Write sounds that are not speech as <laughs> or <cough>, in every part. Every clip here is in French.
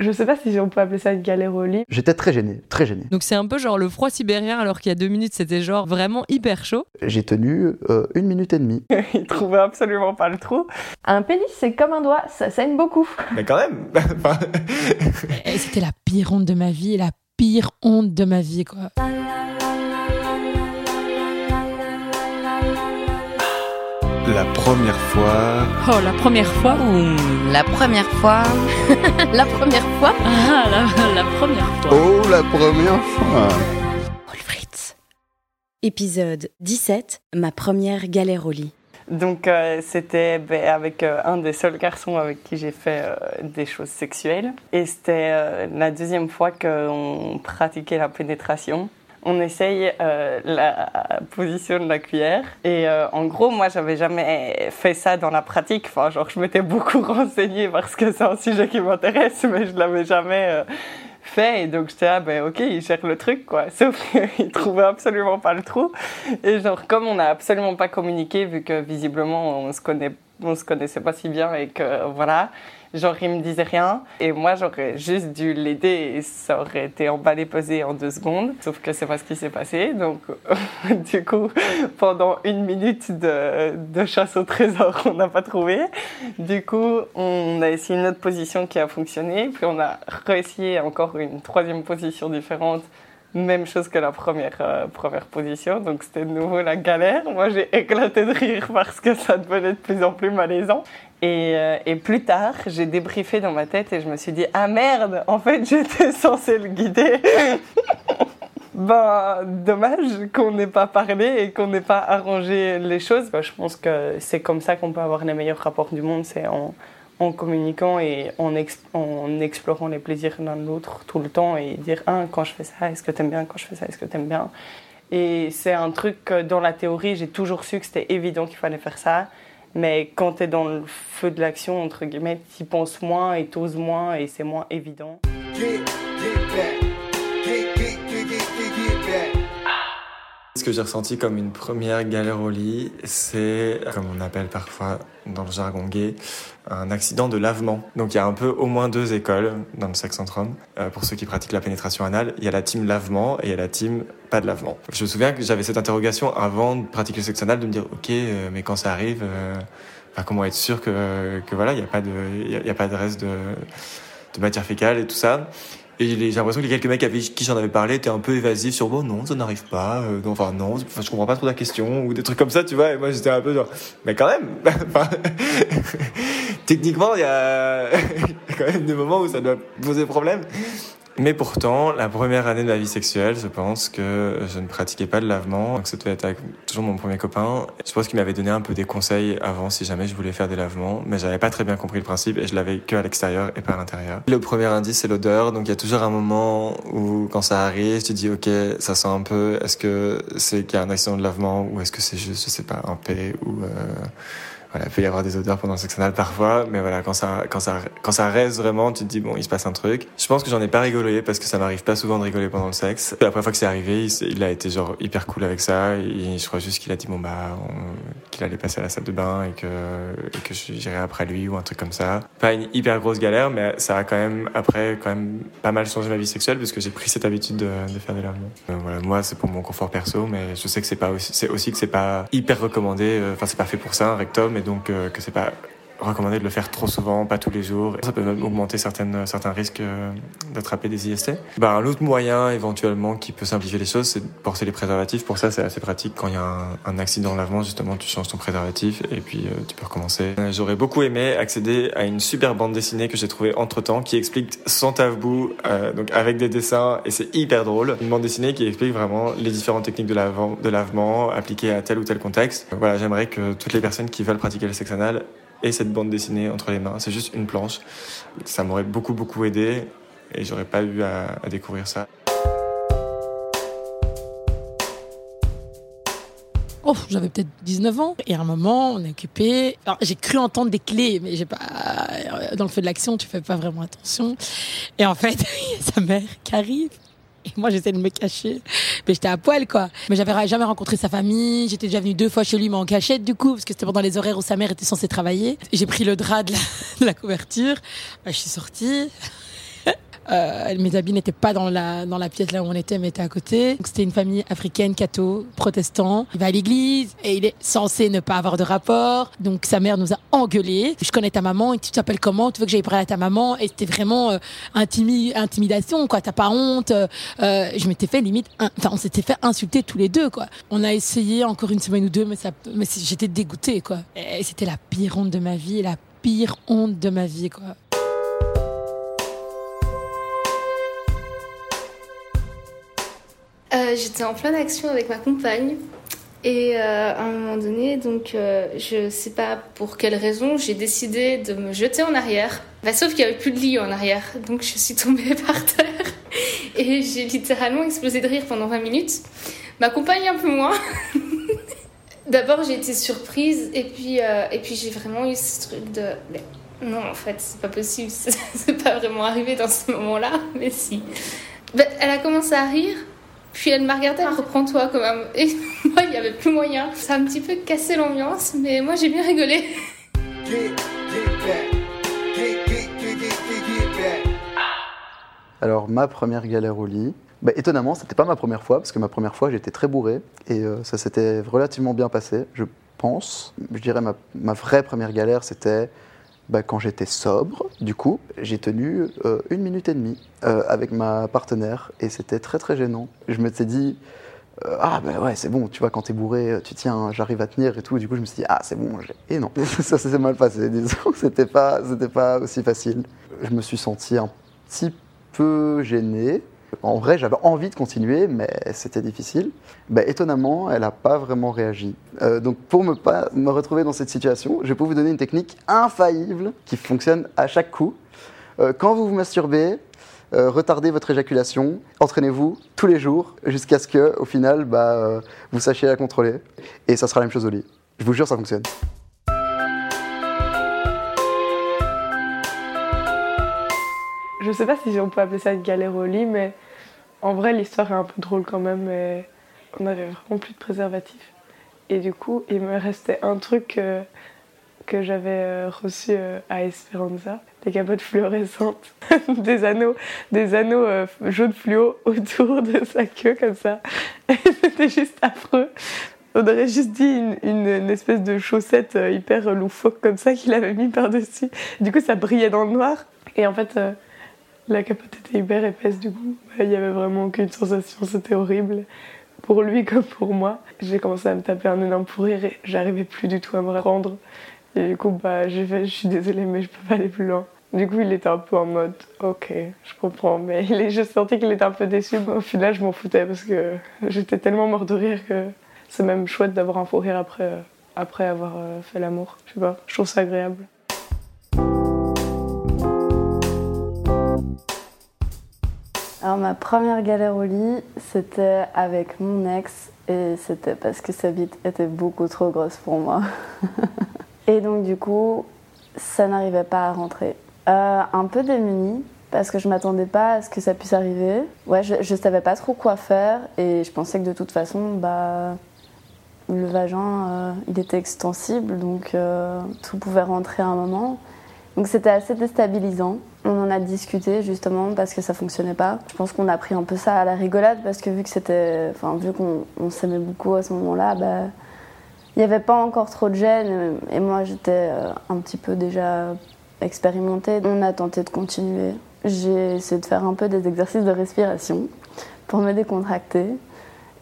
Je sais pas si on peut appeler ça une galère au lit. J'étais très gêné, très gêné. Donc c'est un peu genre le froid sibérien alors qu'il y a deux minutes c'était genre vraiment hyper chaud. J'ai tenu euh, une minute et demie. <laughs> Il trouvait absolument pas le trou. Un pénis, c'est comme un doigt, ça saigne beaucoup. Mais quand même <laughs> Et C'était la pire honte de ma vie, la pire honte de ma vie, quoi. La première fois... Oh, la première fois Ouh, la première fois. <laughs> la première fois. Ah, la, la première fois. Oh, la première fois Wolfritz. Épisode 17. Ma première galère au lit. Donc euh, c'était ben, avec euh, un des seuls garçons avec qui j'ai fait euh, des choses sexuelles. Et c'était euh, la deuxième fois qu'on pratiquait la pénétration. On essaye euh, la position de la cuillère. Et euh, en gros, moi, j'avais jamais fait ça dans la pratique. Enfin, genre, je m'étais beaucoup <laughs> renseignée parce que c'est un sujet qui m'intéresse, mais je l'avais jamais euh, fait. Et donc, j'étais là, ben ok, il gère le truc, quoi. <laughs> Sauf qu'il trouvait absolument pas le trou. Et genre, comme on n'a absolument pas communiqué, vu que visiblement, on se connaît, on se connaissait pas si bien et que voilà. Genre, il me disait rien. Et moi, j'aurais juste dû l'aider et ça aurait été emballé, pesé en deux secondes. Sauf que c'est pas ce qui s'est passé. Donc, <laughs> du coup, pendant une minute de, de chasse au trésor, on n'a pas trouvé. Du coup, on a essayé une autre position qui a fonctionné. Puis, on a réessayé encore une troisième position différente. Même chose que la première, euh, première position. Donc, c'était de nouveau la galère. Moi, j'ai éclaté de rire parce que ça devenait de plus en plus malaisant. Et, euh, et, plus tard, j'ai débriefé dans ma tête et je me suis dit Ah merde, en fait, <laughs> j'étais censée le guider. <laughs> ben, dommage qu'on n'ait pas parlé et qu'on n'ait pas arrangé les choses. Ben, je pense que c'est comme ça qu'on peut avoir les meilleurs rapports du monde c'est en, en, communiquant et en, ex, en explorant les plaisirs l'un de l'autre tout le temps et dire ah, quand je fais ça, est-ce que t'aimes bien? Quand je fais ça, est-ce que t'aimes bien? Et c'est un truc dans la théorie, j'ai toujours su que c'était évident qu'il fallait faire ça. Mais quand tu es dans le feu de l'action, entre guillemets, tu penses moins et t'oses moins et c'est moins évident. Ce que j'ai ressenti comme une première galère au lit, c'est, comme on appelle parfois dans le jargon gay, un accident de lavement. Donc il y a un peu au moins deux écoles dans le sexe entre. Euh, pour ceux qui pratiquent la pénétration anale, il y a la team lavement et il y a la team pas de lavement. Je me souviens que j'avais cette interrogation avant de pratiquer le sexe anal, de me dire, ok, euh, mais quand ça arrive, euh, comment être sûr que, voilà, il n'y a pas de, il y a, pas de reste de matière fécale et tout ça. Et j'ai l'impression que les quelques mecs avec qui j'en avais parlé étaient un peu évasifs sur bon non ça n'arrive pas euh, enfin non je comprends pas trop la question ou des trucs comme ça tu vois. Et moi j'étais un peu genre mais quand même! <laughs> <laughs> Techniquement <laughs> il y a quand même des moments où ça doit poser problème mais pourtant, la première année de ma vie sexuelle, je pense que je ne pratiquais pas de lavement. Donc, être avec toujours mon premier copain. Je pense qu'il m'avait donné un peu des conseils avant si jamais je voulais faire des lavements. Mais j'avais pas très bien compris le principe et je l'avais que à l'extérieur et pas à l'intérieur. Le premier indice, c'est l'odeur. Donc, il y a toujours un moment où, quand ça arrive, tu dis, OK, ça sent un peu. Est-ce que c'est qu'il y a un accident de lavement ou est-ce que c'est juste, je sais pas, un P ou, euh voilà, il peut y avoir des odeurs pendant le sexe anal parfois, mais voilà, quand ça, quand ça, quand ça reste vraiment, tu te dis bon, il se passe un truc. Je pense que j'en ai pas rigolé parce que ça m'arrive pas souvent de rigoler pendant le sexe. La première fois que c'est arrivé, il, a été genre hyper cool avec ça. Et je crois juste qu'il a dit bon bah, qu'il allait passer à la salle de bain et que, et que j'irais après lui ou un truc comme ça. Pas une hyper grosse galère, mais ça a quand même après quand même pas mal changé ma vie sexuelle parce que j'ai pris cette habitude de, de faire des lavements. Euh, voilà, moi c'est pour mon confort perso, mais je sais que c'est pas aussi, c'est aussi que c'est pas hyper recommandé. Enfin, c'est pas fait pour ça un rectum donc euh, que c'est pas recommandé de le faire trop souvent, pas tous les jours. Ça peut même augmenter certaines, certains risques euh, d'attraper des IST. Bah, un autre moyen éventuellement qui peut simplifier les choses, c'est de porter les préservatifs. Pour ça, c'est assez pratique. Quand il y a un, accident de lavement, justement, tu changes ton préservatif et puis euh, tu peux recommencer. J'aurais beaucoup aimé accéder à une super bande dessinée que j'ai trouvée entre-temps qui explique sans tabou, euh, donc avec des dessins et c'est hyper drôle. Une bande dessinée qui explique vraiment les différentes techniques de, de lavement appliquées à tel ou tel contexte. Voilà, j'aimerais que toutes les personnes qui veulent pratiquer le sexe anal et cette bande dessinée entre les mains. C'est juste une planche. Ça m'aurait beaucoup, beaucoup aidé et j'aurais pas eu à, découvrir ça. Oh, j'avais peut-être 19 ans. Et à un moment, on est occupé. J'ai cru entendre des clés, mais j'ai pas. Dans le feu de l'action, tu fais pas vraiment attention. Et en fait, il y a sa mère qui arrive. Et moi, j'essaie de me cacher. Mais j'étais à poil, quoi. Mais j'avais jamais rencontré sa famille. J'étais déjà venue deux fois chez lui, mais en cachette, du coup, parce que c'était pendant les horaires où sa mère était censée travailler. J'ai pris le drap de la, <laughs> couverture. Bah, je suis sortie. Euh, mes habits n'étaient pas dans la, dans la pièce là où on était, mais étaient à côté. C'était une famille africaine, catho, protestant. Il va à l'église et il est censé ne pas avoir de rapport. Donc sa mère nous a engueulés. Je connais ta maman et tu t'appelles comment? Tu veux que j'aille parler à ta maman? Et c'était vraiment euh, intimi- intimidation, quoi. T'as pas honte Euh, Je m'étais fait limite, enfin on s'était fait insulter tous les deux, quoi. On a essayé encore une semaine ou deux, mais mais j'étais dégoûtée, quoi. Et c'était la pire honte de ma vie, la pire honte de ma vie, quoi. Euh, J'étais en pleine action avec ma compagne. Et euh, à un moment donné, donc euh, je sais pas pour quelle raison, j'ai décidé de me jeter en arrière. Bah, sauf qu'il y avait plus de lit en arrière, donc je suis tombée <laughs> par terre et j'ai littéralement explosé de rire pendant 20 minutes. Ma compagne un peu moins. <laughs> D'abord j'ai été surprise et puis euh, puis j'ai vraiment eu ce truc de non en fait c'est pas possible, <laughs> c'est pas vraiment arrivé dans ce moment-là, mais si. Bah, elle a commencé à rire puis elle m'a regardé, elle reprend-toi quand même. Et <laughs> moi, il n'y avait plus moyen. Ça a un petit peu cassé l'ambiance, mais moi, j'ai bien rigolé. <laughs> Alors, ma première galère au lit, bah, étonnamment, c'était pas ma première fois, parce que ma première fois, j'étais très bourré, et euh, ça s'était relativement bien passé, je pense. Je dirais ma, ma vraie première galère, c'était bah, quand j'étais sobre. Du coup, j'ai tenu euh, une minute et demie euh, avec ma partenaire, et c'était très très gênant. Je me suis dit, euh, ah ben ouais, c'est bon, tu vois, quand t'es bourré, tu tiens, j'arrive à tenir et tout. Du coup, je me suis dit, ah c'est bon, et non, <laughs> ça s'est mal passé, disons, <laughs> c'était pas, c'était pas aussi facile. Je me suis senti un petit peu gêné. En vrai, j'avais envie de continuer, mais c'était difficile. Ben, étonnamment, elle n'a pas vraiment réagi. Euh, donc, pour ne pas me retrouver dans cette situation, je peux vous donner une technique infaillible qui fonctionne à chaque coup. Euh, quand vous vous masturbez, euh, retardez votre éjaculation, entraînez-vous tous les jours jusqu'à ce que, au final, bah, vous sachiez la contrôler. Et ça sera la même chose au lit. Je vous jure, ça fonctionne. Je sais pas si on peut appeler ça une galère au lit, mais en vrai, l'histoire est un peu drôle quand même. On avait vraiment plus de préservatifs. Et du coup, il me restait un truc que j'avais euh, reçu euh, à Esperanza des capotes fluorescentes, <laughs> des anneaux, des anneaux euh, jaunes fluo autour de sa queue comme ça. <laughs> C'était juste affreux. On aurait juste dit une, espèce de chaussette hyper loufoque comme ça qu'il avait mis par-dessus. Du coup, ça brillait dans le noir. Et en fait, la capote était hyper épaisse, du coup, il n'y avait vraiment aucune sensation, c'était horrible. Pour lui comme pour moi. J'ai commencé à me taper un énorme fou rire j'arrivais plus du tout à me rendre. Et du coup, bah, je suis désolée, mais je peux pas aller plus loin. Du coup, il était un peu en mode, ok, je comprends, mais il je sentais qu'il était un peu déçu. Mais au final, je m'en foutais parce que j'étais tellement mort de rire que c'est même chouette d'avoir un fou rire après, euh, après avoir euh, fait l'amour. Je sais pas, je trouve ça agréable. Alors ma première galère au lit, c'était avec mon ex et c'était parce que sa bite était beaucoup trop grosse pour moi. <laughs> et donc du coup, ça n'arrivait pas à rentrer. Euh, un peu démunie parce que je m'attendais pas à ce que ça puisse arriver. Ouais, je, je savais pas trop quoi faire et je pensais que de toute façon, bah le vagin, euh, il était extensible, donc euh, tout pouvait rentrer à un moment. Donc c'était assez déstabilisant. On en a discuté justement parce que ça fonctionnait pas. Je pense qu'on a pris un peu ça à la rigolade parce que vu que c'était, enfin vu qu'on on s'aimait beaucoup à ce moment-là, bah, il n'y avait pas encore trop de gêne et moi j'étais euh, un petit peu déjà expérimentée. On a tenté de continuer. J'ai essayé de faire un peu des exercices de respiration pour me décontracter.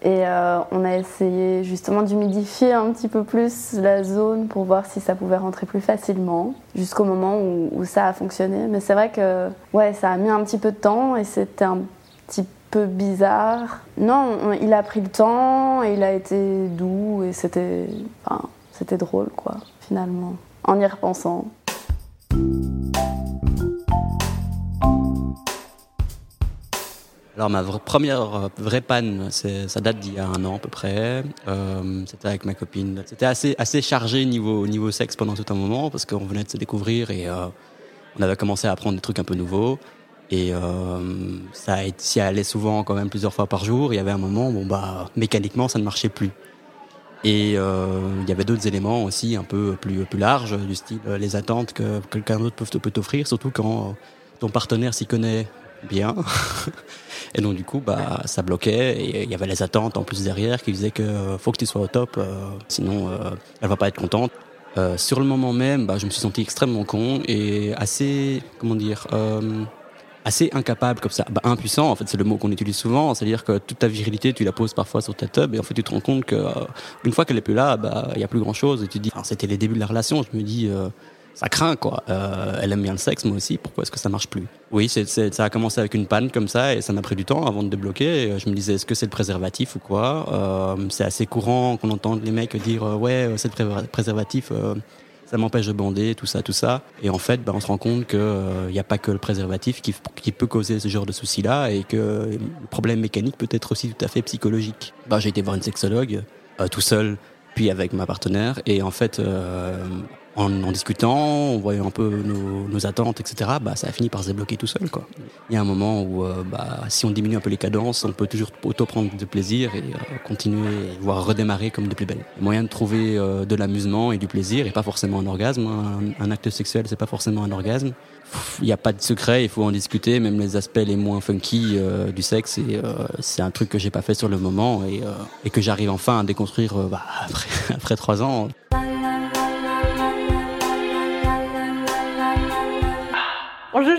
Et euh, on a essayé justement d'humidifier un petit peu plus la zone pour voir si ça pouvait rentrer plus facilement, jusqu'au moment où, ça a fonctionné. Mais c'est vrai que ouais, ça a mis un petit peu de temps et c'était un petit peu bizarre. Non, on- il a pris le temps et il a été doux et c'était enfin, c'était drôle quoi, finalement, en y repensant. Alors ma première euh, vraie panne, ça date d'il y a un an à peu près. Euh, C'était avec ma copine. C'était assez chargé niveau sexe pendant tout un moment parce qu'on venait de se découvrir et euh, on avait commencé à apprendre des trucs un peu nouveaux. Et euh, ça allait souvent quand même plusieurs fois par jour. Il y avait un moment, bon bah mécaniquement ça ne marchait plus. Et il y avait d'autres éléments aussi un peu plus plus larges du style les attentes que quelqu'un d'autre peut t'offrir, surtout quand ton partenaire s'y connaît bien. <laughs> Et donc du coup, bah, ça bloquait il y avait les attentes en plus derrière qui disaient que euh, faut que tu sois au top, euh, sinon euh, elle va pas être contente. Euh, sur le moment même, bah, je me suis senti extrêmement con et assez, comment dire, euh, assez incapable comme ça, bah, impuissant en fait, c'est le mot qu'on utilise souvent, c'est-à-dire que toute ta virilité tu la poses parfois sur ta tub et en fait tu te rends compte que euh, une fois qu'elle est plus là, bah il y a plus grand chose et tu te dis, c'était les débuts de la relation, je me dis ça craint quoi. Euh, elle aime bien le sexe, moi aussi. Pourquoi est-ce que ça marche plus? Oui, ça a commencé avec une panne comme ça et ça m'a pris du temps avant de débloquer. Euh, je me disais, est-ce que c'est le préservatif ou quoi? Euh, C'est assez courant qu'on entende les mecs dire, euh, ouais, euh, c'est le pré- préservatif. euh, ça m'empêche de bander, tout ça, tout ça. Et en fait, bah, on se rend compte qu'il n'y a pas que le préservatif qui, qui peut causer ce genre de soucis-là et que le problème mécanique peut être aussi tout à fait psychologique. Bah, j'ai été voir une sexologue tout seul, puis avec ma partenaire. Et en fait, en, en discutant, en voyant un peu nos, nos attentes, etc., bah, ça a fini par se débloquer tout seul. Quoi. Il y a un moment où, euh, bah, si on diminue un peu les cadences, on peut toujours auto-prendre de plaisir et euh, continuer, voire redémarrer comme de plus belle. Moyen de trouver euh, de l'amusement et du plaisir et pas forcément un orgasme. Un, acte sexuel, c'est pas forcément un orgasme. Il n'y a pas de secret, il faut en discuter, même les aspects les moins funky du sexe. Et c'est un truc que j'ai pas fait sur le moment et, et que j'arrive enfin à déconstruire bah, <laughs> après, après trois ans.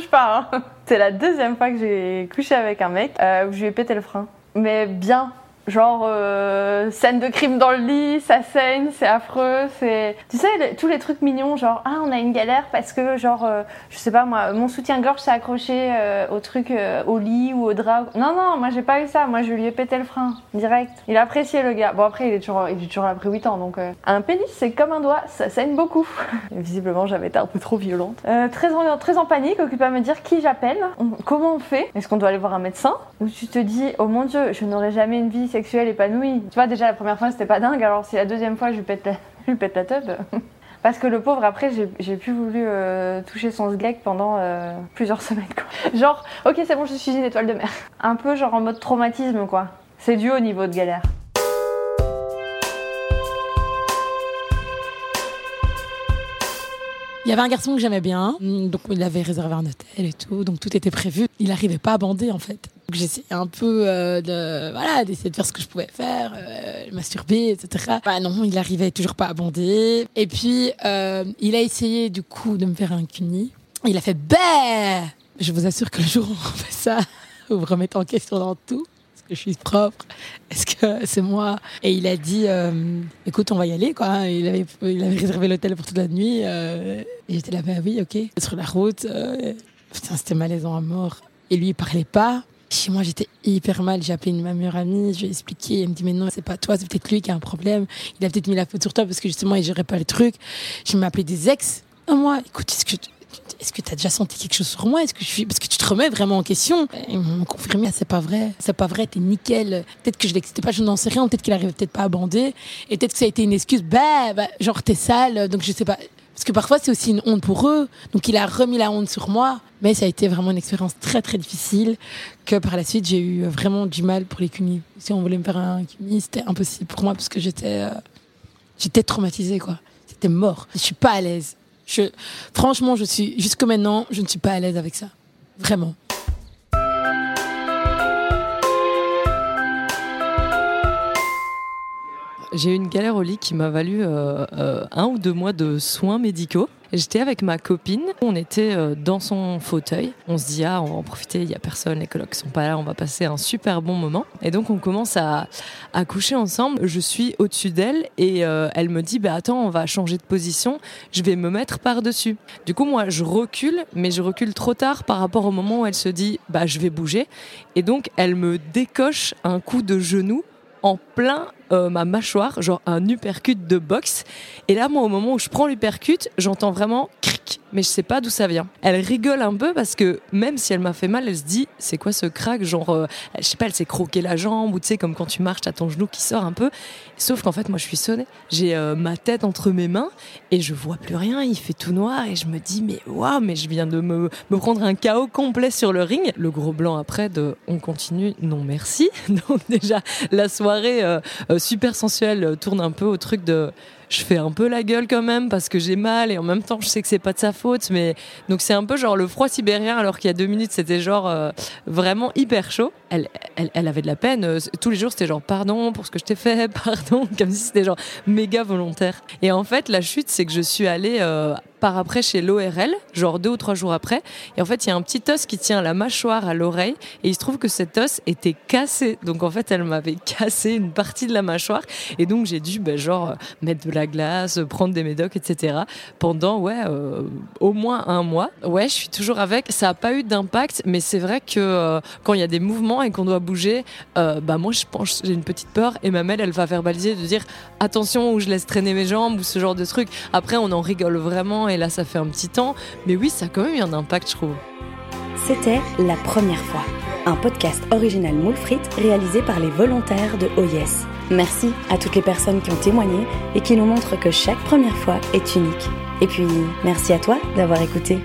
Pas, hein. <laughs> C'est la deuxième fois que j'ai couché avec un mec euh, où je lui ai pété le frein. Mais bien. Genre, euh, scène de crime dans le lit, ça saigne, c'est affreux, c'est... Tu sais, tous les trucs mignons, genre, ah, on a une galère parce que, genre, euh, je sais pas moi, mon soutien-gorge s'est accroché euh, au truc, au lit ou au drap. Non, non, moi j'ai pas eu ça, moi je lui ai pété le frein, direct. Il a apprécié le gars. Bon, après, il est toujours, il est toujours après 8 ans, donc... Un pénis, c'est comme un doigt, ça saigne beaucoup. <laughs> Visiblement, j'avais été un peu trop violente. Très, en, très en panique, occupée à me dire qui j'appelle, comment on fait, est-ce qu'on doit aller voir un médecin? Ou tu te dis, oh mon dieu, je n'aurai jamais une vie épanouie. Tu vois, déjà la première fois c'était pas dingue, alors si la deuxième fois je lui pète la, <laughs> je pète la teub. <laughs> Parce que le pauvre, après, j'ai- plus voulu euh, toucher son sgeg pendant euh, plusieurs <laughs> semaines. Quoi. Genre, ok, c'est bon, je suis une étoile de mer. Un peu genre en mode traumatisme, quoi. C'est dû au niveau de galère. Il y avait un garçon que j'aimais bien, donc il avait réservé un hôtel et tout, donc tout était prévu. Il n'arrivait pas à bander en fait. J'essayais un peu euh, de voilà d'essayer de faire ce que je pouvais faire, euh, masturber, etc. Bah non, il arrivait toujours pas à bander. Et puis euh, il a essayé du coup de me faire un cuni. Il a fait bah. Je vous assure que le jour où on fait ça, vous <laughs> vous remettez en question dans tout. Est-ce que je suis propre Est-ce que c'est moi? Et il a dit, euh, écoute, on va y aller, quoi. Il avait, réservé l'hôtel pour toute la nuit. et j'étais là, bah oui, ok. Sur la route, putain, c'était malaisant à mort. Et lui, il parlait pas. Chez moi, j'étais hyper mal. J'ai appelé ma meilleure amie, je lui ai expliqué. Elle me dit, mais non, c'est pas toi, c'est peut-être lui qui a un problème. Il a peut-être mis la faute sur toi parce que justement, il gérait pas le truc. Je appelé des ex. Ah, moi, écoute, est-ce que est-ce que tu as déjà senti quelque chose sur moi? Est-ce que je suis parce que tu te remets vraiment en question Ils m'ont confirmé, ah, c'est pas vrai, c'est pas vrai, t'es nickel. Peut-être que je l'excitais pas, je n'en sais rien. Peut-être qu'il arrivait peut-être pas à bander, et peut-être que ça a été une excuse. Bah, bah, genre t'es sale, donc je sais pas. Parce que parfois c'est aussi une honte pour eux, donc il a remis la honte sur moi. Mais ça a été vraiment une expérience très très difficile que par la suite j'ai eu vraiment du mal pour les cunis. Si on voulait me faire un cuni, c'était impossible pour moi parce que j'étais euh, j'étais traumatisée quoi. C'était mort. Je suis pas à l'aise. Je, franchement, je suis jusque maintenant, je ne suis pas à l'aise avec ça. Vraiment. J'ai eu une galère au lit qui m'a valu euh, euh, un ou deux mois de soins médicaux. J'étais avec ma copine, on était euh, dans son fauteuil. On se dit, ah, on va en profiter, il n'y a personne, les colocs sont pas là, on va passer un super bon moment. Et donc, on commence à, coucher ensemble. Je suis au-dessus d'elle et elle me dit, bah attends, on va changer de position, je vais me mettre par-dessus. Du coup, moi, je recule, mais je recule trop tard par rapport au moment où elle se dit, bah je vais bouger. Et donc, elle me décoche un coup de genou en plein euh, ma mâchoire, genre un uppercut de boxe. Et là, moi, au moment où je prends l'uppercut, j'entends vraiment mais je sais pas d'où ça vient. Elle rigole un peu parce que même si elle m'a fait mal, elle se dit c'est quoi ce crack Genre, euh, je sais pas, elle s'est croqué la jambe ou tu sais, comme quand tu marches, t'as ton genou qui sort un peu. Sauf qu'en fait, moi, je suis sonnée. J'ai euh, ma tête entre mes mains et je vois plus rien. Il fait tout noir et je me dis mais waouh, mais je viens de me, me prendre un chaos complet sur le ring. Le gros blanc après de on continue, non merci. <laughs> Donc déjà, la soirée euh, euh, super sensuelle tourne un peu au truc de je fais un peu la gueule quand même parce que j'ai mal et en même temps je sais que c'est pas de sa faute. Mais donc c'est un peu genre le froid sibérien alors qu'il y a deux minutes c'était genre euh, vraiment hyper chaud. Elle, elle, elle, avait de la peine. Euh, tous les jours c'était genre pardon pour ce que je t'ai fait, <laughs> pardon, comme si c'était genre méga volontaire. Et en fait la chute c'est que je suis allée euh, par après chez l'ORL, genre deux ou trois jours après. Et en fait, il y a un petit os qui tient la mâchoire à l'oreille. Et il se trouve que cet os était cassé. Donc en fait, elle m'avait <laughs> cassé une partie de la mâchoire. Et donc j'ai dû, ben, genre, mettre de la glace, prendre des médocs, etc. Pendant, ouais, euh, au moins un mois. Ouais, je suis toujours avec. Ça n'a pas eu d'impact, mais c'est vrai que euh, quand il y a des mouvements et qu'on doit bouger, euh, bah moi, je pense, j'ai une petite peur. Et ma mère, elle va verbaliser de dire attention où je laisse traîner mes jambes ou ce genre de truc. Après, on en rigole vraiment et là ça fait un petit temps, mais oui, ça a quand même eu un impact, je trouve. C'était La Première fois, un podcast original moule réalisé par les volontaires de OYES. Merci à toutes les personnes qui ont témoigné et qui nous montrent que chaque première fois est unique. Et puis, merci à toi d'avoir écouté.